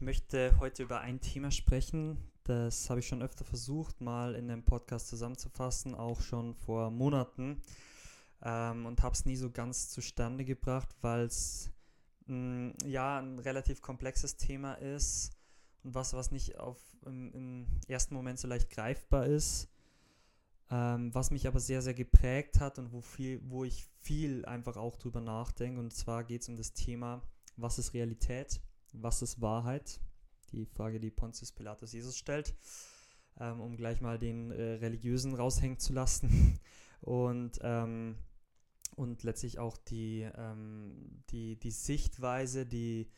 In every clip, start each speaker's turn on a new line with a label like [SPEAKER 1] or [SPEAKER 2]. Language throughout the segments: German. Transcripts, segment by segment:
[SPEAKER 1] Ich möchte heute über ein Thema sprechen, das habe ich schon öfter versucht, mal in einem Podcast zusammenzufassen, auch schon vor Monaten ähm, und habe es nie so ganz zustande gebracht, weil es mm, ja ein relativ komplexes Thema ist und was, was nicht auf, im, im ersten Moment so leicht greifbar ist, ähm, was mich aber sehr, sehr geprägt hat und wo, viel, wo ich viel einfach auch drüber nachdenke. Und zwar geht es um das Thema, was ist Realität, was ist Wahrheit? Die Frage, die Pontius Pilatus Jesus stellt, ähm, um gleich mal den äh, Religiösen raushängen zu lassen. und ähm, und letztlich auch die, ähm, die, die Sichtweise, die,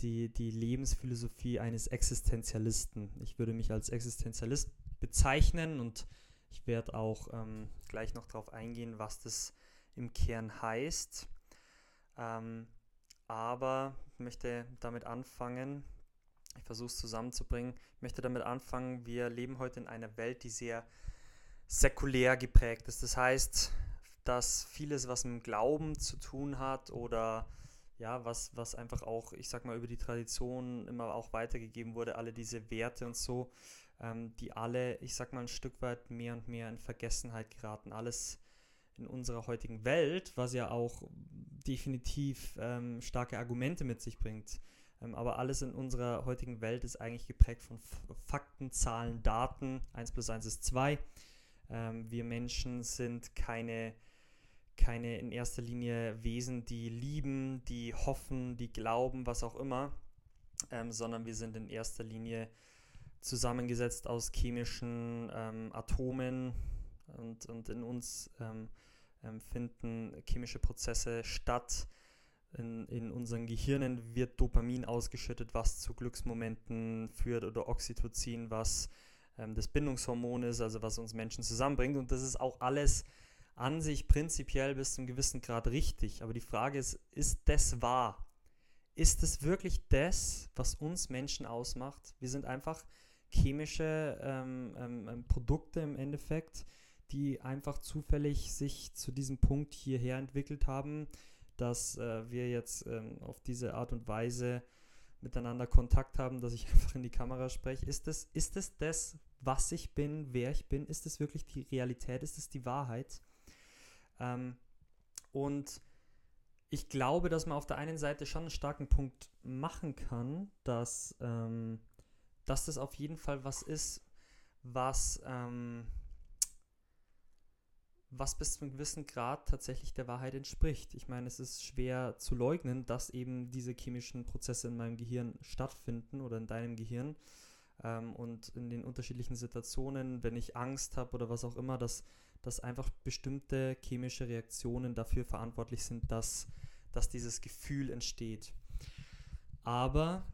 [SPEAKER 1] die, die Lebensphilosophie eines Existenzialisten. Ich würde mich als Existenzialist bezeichnen und ich werde auch ähm, gleich noch darauf eingehen, was das im Kern heißt. Aber ich möchte damit anfangen, ich versuche es zusammenzubringen, ich möchte damit anfangen, wir leben heute in einer Welt, die sehr säkulär geprägt ist. Das heißt, dass vieles, was mit dem Glauben zu tun hat oder ja, was, was einfach auch, ich sag mal, über die Tradition immer auch weitergegeben wurde, alle diese Werte und so, ähm, die alle, ich sag mal, ein Stück weit mehr und mehr in Vergessenheit geraten. Alles in unserer heutigen Welt, was ja auch definitiv ähm, starke Argumente mit sich bringt. Ähm, aber alles in unserer heutigen Welt ist eigentlich geprägt von Fakten, Zahlen, Daten. 1 plus 1 ist 2. Ähm, wir Menschen sind keine keine in erster Linie Wesen, die lieben, die hoffen, die glauben, was auch immer, ähm, sondern wir sind in erster Linie zusammengesetzt aus chemischen ähm, Atomen und, und in uns ähm, ähm finden chemische Prozesse statt. In, in unseren Gehirnen wird Dopamin ausgeschüttet, was zu Glücksmomenten führt oder Oxytocin, was ähm, das Bindungshormon ist, also was uns Menschen zusammenbringt. Und das ist auch alles an sich prinzipiell bis zu einem gewissen Grad richtig. Aber die Frage ist, ist das wahr? Ist es wirklich das, was uns Menschen ausmacht? Wir sind einfach chemische ähm, ähm, ähm, Produkte im Endeffekt, die einfach zufällig sich zu diesem Punkt hierher entwickelt haben, dass äh, wir jetzt ähm, auf diese Art und Weise miteinander Kontakt haben, dass ich einfach in die Kamera spreche. Ist das, ist das das, was ich bin, wer ich bin? Ist das wirklich die Realität? Ist das die Wahrheit? Ähm, und ich glaube, dass man auf der einen Seite schon einen starken Punkt machen kann, dass, ähm, dass das auf jeden Fall was ist, was, ähm, was bis zu einem gewissen Grad tatsächlich der Wahrheit entspricht. Ich meine, es ist schwer zu leugnen, dass eben diese chemischen Prozesse in meinem Gehirn stattfinden oder in deinem Gehirn. Ähm, und in den unterschiedlichen Situationen, wenn ich Angst habe oder was auch immer, dass dass einfach bestimmte chemische Reaktionen dafür verantwortlich sind, dass, dass dieses Gefühl entsteht. Aber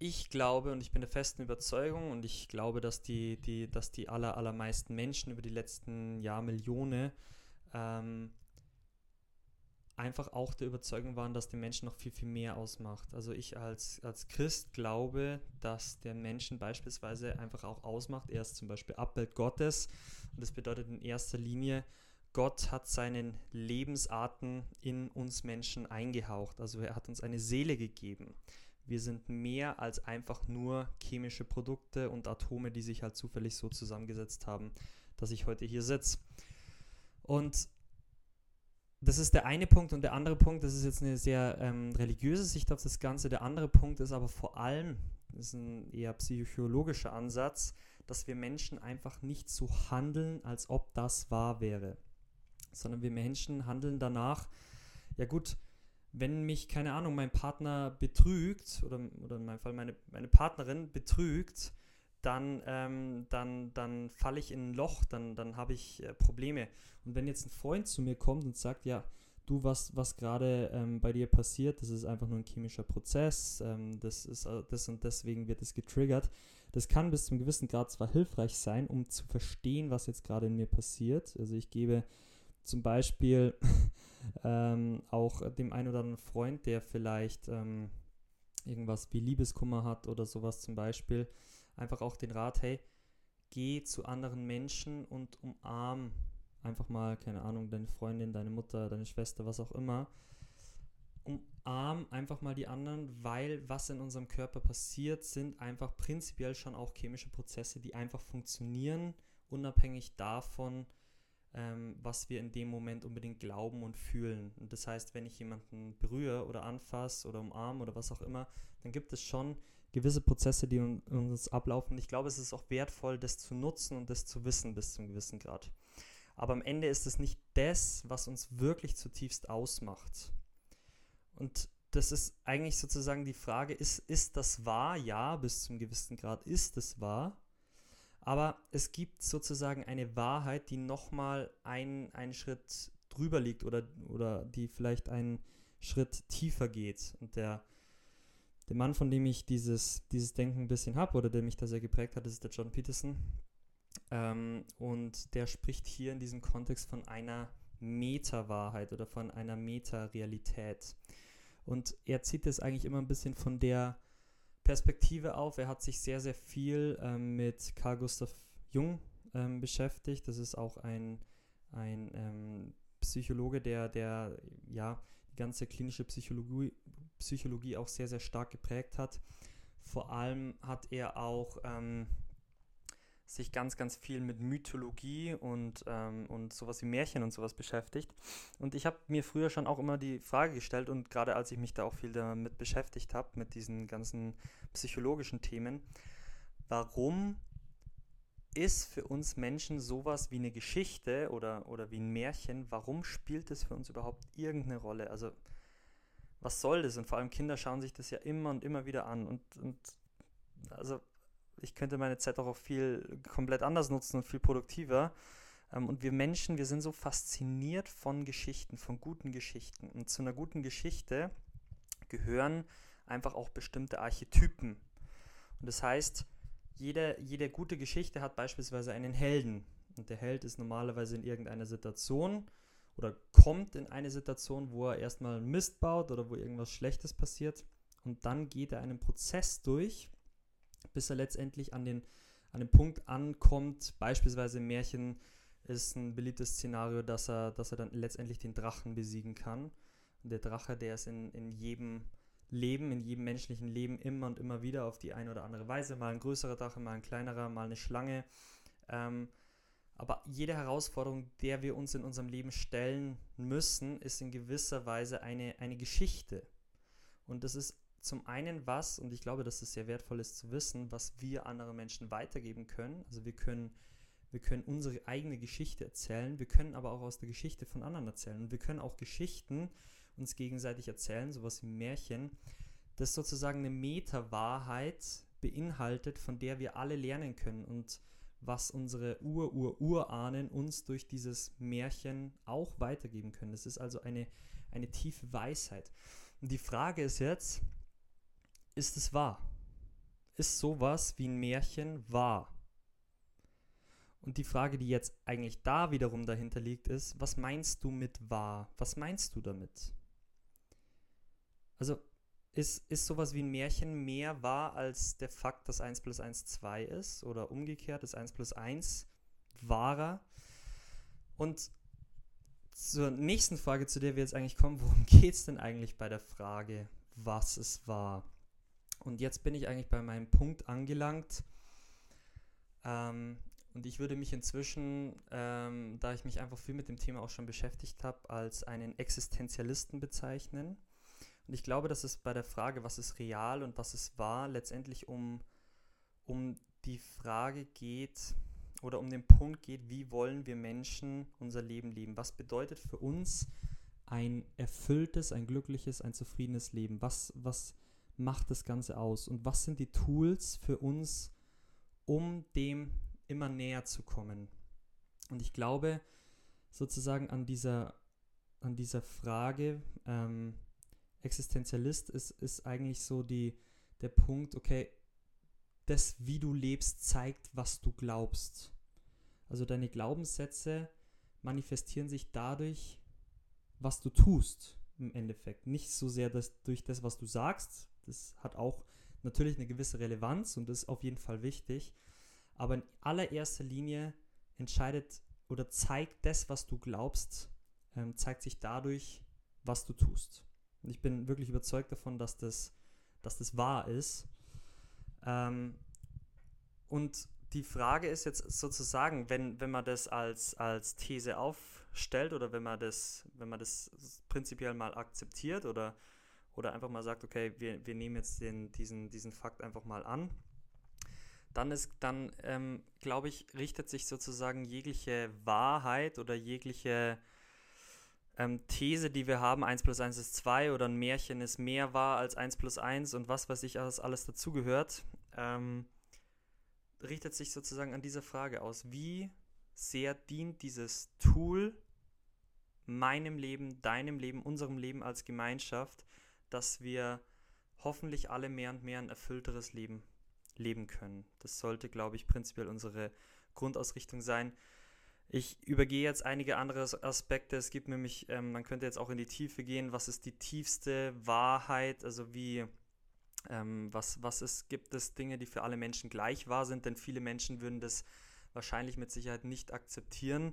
[SPEAKER 1] ich glaube und ich bin der festen Überzeugung und ich glaube, dass die, die, dass die aller, allermeisten Menschen über die letzten Jahrmillionen ähm, einfach auch der Überzeugung waren, dass der Menschen noch viel, viel mehr ausmacht. Also ich als, als Christ glaube, dass der Menschen beispielsweise einfach auch ausmacht. Er ist zum Beispiel Abbild Gottes und das bedeutet in erster Linie, Gott hat seinen Lebensarten in uns Menschen eingehaucht. Also er hat uns eine Seele gegeben. Wir sind mehr als einfach nur chemische Produkte und Atome, die sich halt zufällig so zusammengesetzt haben, dass ich heute hier sitze. Und das ist der eine Punkt und der andere Punkt, das ist jetzt eine sehr ähm, religiöse Sicht auf das Ganze. Der andere Punkt ist aber vor allem, das ist ein eher psychologischer Ansatz, dass wir Menschen einfach nicht so handeln, als ob das wahr wäre, sondern wir Menschen handeln danach, ja gut, wenn mich, keine Ahnung, mein Partner betrügt oder, oder in meinem Fall meine, meine Partnerin betrügt, dann, ähm, dann, dann falle ich in ein Loch, dann, dann habe ich äh, Probleme. Und wenn jetzt ein Freund zu mir kommt und sagt, ja, du, was, was gerade ähm, bei dir passiert, das ist einfach nur ein chemischer Prozess, ähm, das ist äh, das und deswegen wird es getriggert. Das kann bis zum gewissen Grad zwar hilfreich sein, um zu verstehen, was jetzt gerade in mir passiert. Also ich gebe zum Beispiel ähm, auch dem einen oder anderen Freund, der vielleicht ähm, irgendwas wie Liebeskummer hat oder sowas zum Beispiel, einfach auch den Rat, hey, geh zu anderen Menschen und umarm einfach mal, keine Ahnung, deine Freundin, deine Mutter, deine Schwester, was auch immer. umarm einfach mal die anderen, weil was in unserem Körper passiert, sind einfach prinzipiell schon auch chemische Prozesse, die einfach funktionieren, unabhängig davon, ähm, was wir in dem Moment unbedingt glauben und fühlen. Und das heißt, wenn ich jemanden berühre oder anfasse oder umarme oder was auch immer, dann gibt es schon gewisse Prozesse, die in uns ablaufen. Ich glaube, es ist auch wertvoll, das zu nutzen und das zu wissen bis zum gewissen Grad. Aber am Ende ist es nicht das, was uns wirklich zutiefst ausmacht. Und das ist eigentlich sozusagen die Frage, ist, ist das wahr? Ja, bis zum gewissen Grad ist es wahr. Aber es gibt sozusagen eine Wahrheit, die nochmal ein, einen Schritt drüber liegt oder, oder die vielleicht einen Schritt tiefer geht. Und der, der Mann, von dem ich dieses, dieses Denken ein bisschen habe oder der mich da sehr geprägt hat, ist der John Peterson. Ähm, und der spricht hier in diesem Kontext von einer Meta-Wahrheit oder von einer Meta-Realität. Und er zieht es eigentlich immer ein bisschen von der Perspektive auf. Er hat sich sehr, sehr viel ähm, mit Carl Gustav Jung ähm, beschäftigt. Das ist auch ein, ein ähm, Psychologe, der, der ja die ganze klinische Psychologie, Psychologie auch sehr, sehr stark geprägt hat. Vor allem hat er auch ähm, sich ganz, ganz viel mit Mythologie und, ähm, und sowas wie Märchen und sowas beschäftigt. Und ich habe mir früher schon auch immer die Frage gestellt und gerade als ich mich da auch viel damit beschäftigt habe, mit diesen ganzen psychologischen Themen, warum ist für uns Menschen sowas wie eine Geschichte oder, oder wie ein Märchen, warum spielt es für uns überhaupt irgendeine Rolle? Also was soll das? Und vor allem Kinder schauen sich das ja immer und immer wieder an. Und, und also ich könnte meine Zeit auch viel komplett anders nutzen und viel produktiver. Ähm, und wir Menschen, wir sind so fasziniert von Geschichten, von guten Geschichten. Und zu einer guten Geschichte gehören einfach auch bestimmte Archetypen. Und das heißt, jede, jede gute Geschichte hat beispielsweise einen Helden. Und der Held ist normalerweise in irgendeiner Situation oder kommt in eine Situation, wo er erstmal Mist baut oder wo irgendwas Schlechtes passiert. Und dann geht er einen Prozess durch, bis er letztendlich an den, an den Punkt ankommt. Beispielsweise im Märchen ist ein beliebtes Szenario, dass er, dass er dann letztendlich den Drachen besiegen kann. Und der Drache, der ist in, in jedem Leben, in jedem menschlichen Leben immer und immer wieder auf die eine oder andere Weise. Mal ein größerer Drache, mal ein kleinerer, mal eine Schlange. Ähm, aber jede Herausforderung, der wir uns in unserem Leben stellen müssen, ist in gewisser Weise eine, eine Geschichte. Und das ist zum einen was, und ich glaube, dass es sehr wertvoll ist zu wissen, was wir anderen Menschen weitergeben können. Also wir können, wir können unsere eigene Geschichte erzählen, wir können aber auch aus der Geschichte von anderen erzählen. Und wir können auch Geschichten uns gegenseitig erzählen, sowas wie Märchen, das sozusagen eine Meta-Wahrheit beinhaltet, von der wir alle lernen können und was unsere Ur-Ur-Urahnen uns durch dieses Märchen auch weitergeben können. Das ist also eine, eine tiefe Weisheit. Und die Frage ist jetzt, ist es wahr? Ist sowas wie ein Märchen wahr? Und die Frage, die jetzt eigentlich da wiederum dahinter liegt, ist, was meinst du mit wahr? Was meinst du damit? Also ist, ist sowas wie ein Märchen mehr wahr als der Fakt, dass 1 plus 1 2 ist? Oder umgekehrt, ist 1 plus 1 wahrer? Und zur nächsten Frage, zu der wir jetzt eigentlich kommen, worum geht es denn eigentlich bei der Frage, was ist wahr? Und jetzt bin ich eigentlich bei meinem Punkt angelangt. Ähm, und ich würde mich inzwischen, ähm, da ich mich einfach viel mit dem Thema auch schon beschäftigt habe, als einen Existenzialisten bezeichnen. Und ich glaube, dass es bei der Frage, was ist real und was ist wahr, letztendlich um, um die Frage geht oder um den Punkt geht, wie wollen wir Menschen unser Leben leben? Was bedeutet für uns ein erfülltes, ein glückliches, ein zufriedenes Leben? Was, was macht das Ganze aus? Und was sind die Tools für uns, um dem immer näher zu kommen? Und ich glaube sozusagen an dieser, an dieser Frage, ähm, Existenzialist ist, ist eigentlich so die, der Punkt, okay, das, wie du lebst, zeigt, was du glaubst. Also deine Glaubenssätze manifestieren sich dadurch, was du tust im Endeffekt. Nicht so sehr das, durch das, was du sagst, das hat auch natürlich eine gewisse Relevanz und ist auf jeden Fall wichtig. Aber in allererster Linie entscheidet oder zeigt das, was du glaubst, ähm, zeigt sich dadurch, was du tust. Und ich bin wirklich überzeugt davon, dass das, dass das wahr ist. Ähm, und die Frage ist jetzt sozusagen, wenn, wenn man das als, als These aufstellt oder wenn man das, wenn man das prinzipiell mal akzeptiert oder, oder einfach mal sagt, okay, wir, wir nehmen jetzt den, diesen, diesen Fakt einfach mal an, dann ist, dann ähm, glaube ich, richtet sich sozusagen jegliche Wahrheit oder jegliche ähm, These, die wir haben, 1 plus 1 ist 2 oder ein Märchen ist mehr wahr als 1 plus 1 und was weiß ich, was alles dazugehört, ähm, richtet sich sozusagen an diese Frage aus. Wie sehr dient dieses Tool meinem Leben, deinem Leben, unserem Leben als Gemeinschaft, dass wir hoffentlich alle mehr und mehr ein erfüllteres Leben leben können. Das sollte, glaube ich, prinzipiell unsere Grundausrichtung sein. Ich übergehe jetzt einige andere Aspekte. Es gibt nämlich, ähm, man könnte jetzt auch in die Tiefe gehen. Was ist die tiefste Wahrheit? Also wie ähm, was, was ist, gibt es Dinge, die für alle Menschen gleich wahr sind? Denn viele Menschen würden das wahrscheinlich mit Sicherheit nicht akzeptieren.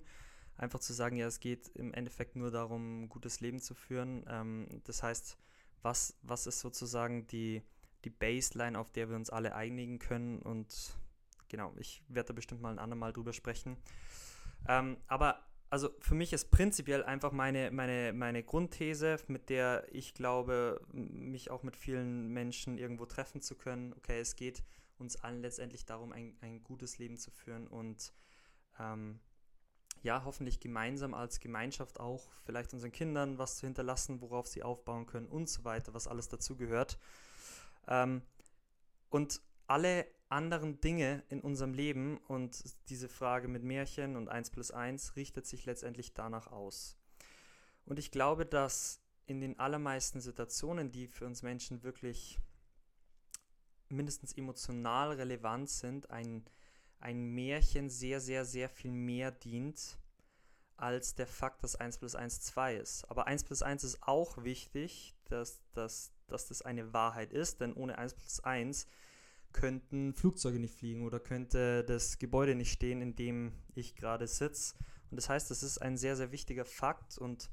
[SPEAKER 1] Einfach zu sagen, ja, es geht im Endeffekt nur darum, ein gutes Leben zu führen. Ähm, das heißt, was, was ist sozusagen die, die Baseline, auf der wir uns alle einigen können? Und genau, ich werde da bestimmt mal ein andermal drüber sprechen. Ähm, aber also für mich ist prinzipiell einfach meine, meine, meine Grundthese, mit der ich glaube, mich auch mit vielen Menschen irgendwo treffen zu können. Okay, es geht uns allen letztendlich darum, ein, ein gutes Leben zu führen und ähm, ja, hoffentlich gemeinsam als Gemeinschaft auch vielleicht unseren Kindern was zu hinterlassen, worauf sie aufbauen können und so weiter, was alles dazugehört. Ähm, und alle anderen Dinge in unserem Leben und diese Frage mit Märchen und 1 plus 1 richtet sich letztendlich danach aus. Und ich glaube, dass in den allermeisten Situationen, die für uns Menschen wirklich mindestens emotional relevant sind, ein, ein Märchen sehr, sehr, sehr viel mehr dient als der Fakt, dass 1 plus 1 2 ist. Aber 1 plus 1 ist auch wichtig, dass, dass, dass das eine Wahrheit ist, denn ohne 1 plus 1 könnten Flugzeuge nicht fliegen oder könnte das Gebäude nicht stehen, in dem ich gerade sitze. Und das heißt, das ist ein sehr, sehr wichtiger Fakt und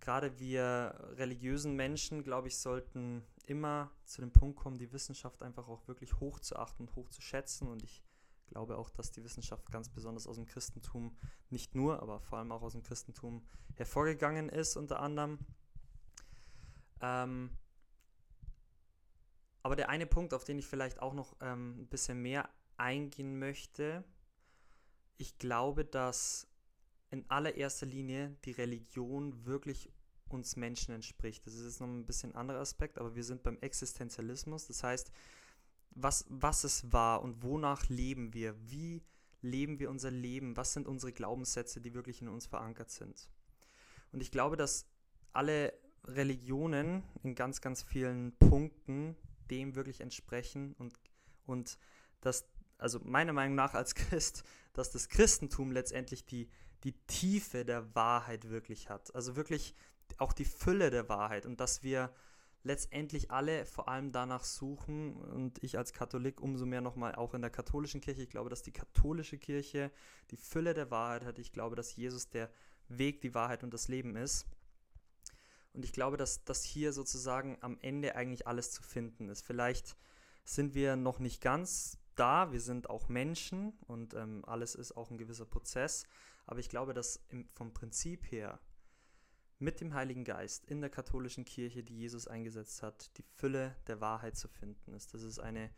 [SPEAKER 1] gerade wir religiösen Menschen, glaube ich, sollten immer zu dem Punkt kommen, die Wissenschaft einfach auch wirklich hoch zu achten und hoch zu schätzen. Und ich glaube auch, dass die Wissenschaft ganz besonders aus dem Christentum, nicht nur, aber vor allem auch aus dem Christentum hervorgegangen ist, unter anderem. Ähm, aber der eine Punkt, auf den ich vielleicht auch noch ähm, ein bisschen mehr eingehen möchte, ich glaube, dass in allererster Linie die Religion wirklich uns Menschen entspricht. Das ist jetzt noch ein bisschen anderer Aspekt, aber wir sind beim Existenzialismus. Das heißt, was, was es war und wonach leben wir? Wie leben wir unser Leben? Was sind unsere Glaubenssätze, die wirklich in uns verankert sind? Und ich glaube, dass alle Religionen in ganz, ganz vielen Punkten dem wirklich entsprechen und, und dass, also meiner Meinung nach als Christ, dass das Christentum letztendlich die, die Tiefe der Wahrheit wirklich hat. Also wirklich auch die Fülle der Wahrheit und dass wir letztendlich alle vor allem danach suchen und ich als Katholik umso mehr nochmal auch in der katholischen Kirche, ich glaube, dass die katholische Kirche die Fülle der Wahrheit hat. Ich glaube, dass Jesus der Weg, die Wahrheit und das Leben ist. Und ich glaube, dass, dass hier sozusagen am Ende eigentlich alles zu finden ist. Vielleicht sind wir noch nicht ganz da, wir sind auch Menschen und ähm, alles ist auch ein gewisser Prozess. Aber ich glaube, dass im, vom Prinzip her mit dem Heiligen Geist in der katholischen Kirche, die Jesus eingesetzt hat, die Fülle der Wahrheit zu finden ist. Das ist eine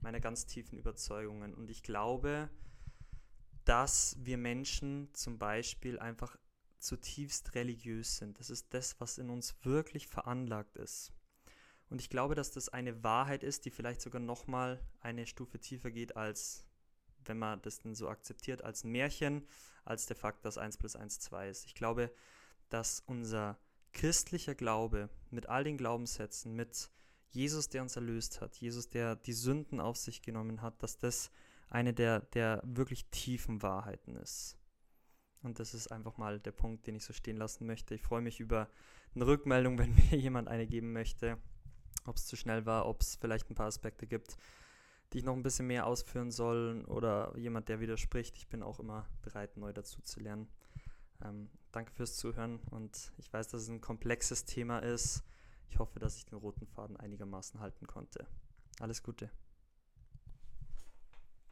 [SPEAKER 1] meiner ganz tiefen Überzeugungen. Und ich glaube, dass wir Menschen zum Beispiel einfach zutiefst religiös sind. Das ist das, was in uns wirklich veranlagt ist. Und ich glaube, dass das eine Wahrheit ist, die vielleicht sogar nochmal eine Stufe tiefer geht, als wenn man das denn so akzeptiert, als ein Märchen, als der Fakt, dass 1 plus 1 2 ist. Ich glaube, dass unser christlicher Glaube mit all den Glaubenssätzen, mit Jesus, der uns erlöst hat, Jesus, der die Sünden auf sich genommen hat, dass das eine der, der wirklich tiefen Wahrheiten ist. Und das ist einfach mal der Punkt, den ich so stehen lassen möchte. Ich freue mich über eine Rückmeldung, wenn mir jemand eine geben möchte. Ob es zu schnell war, ob es vielleicht ein paar Aspekte gibt, die ich noch ein bisschen mehr ausführen soll oder jemand, der widerspricht. Ich bin auch immer bereit, neu dazu zu lernen. Ähm, danke fürs Zuhören und ich weiß, dass es ein komplexes Thema ist. Ich hoffe, dass ich den roten Faden einigermaßen halten konnte. Alles Gute.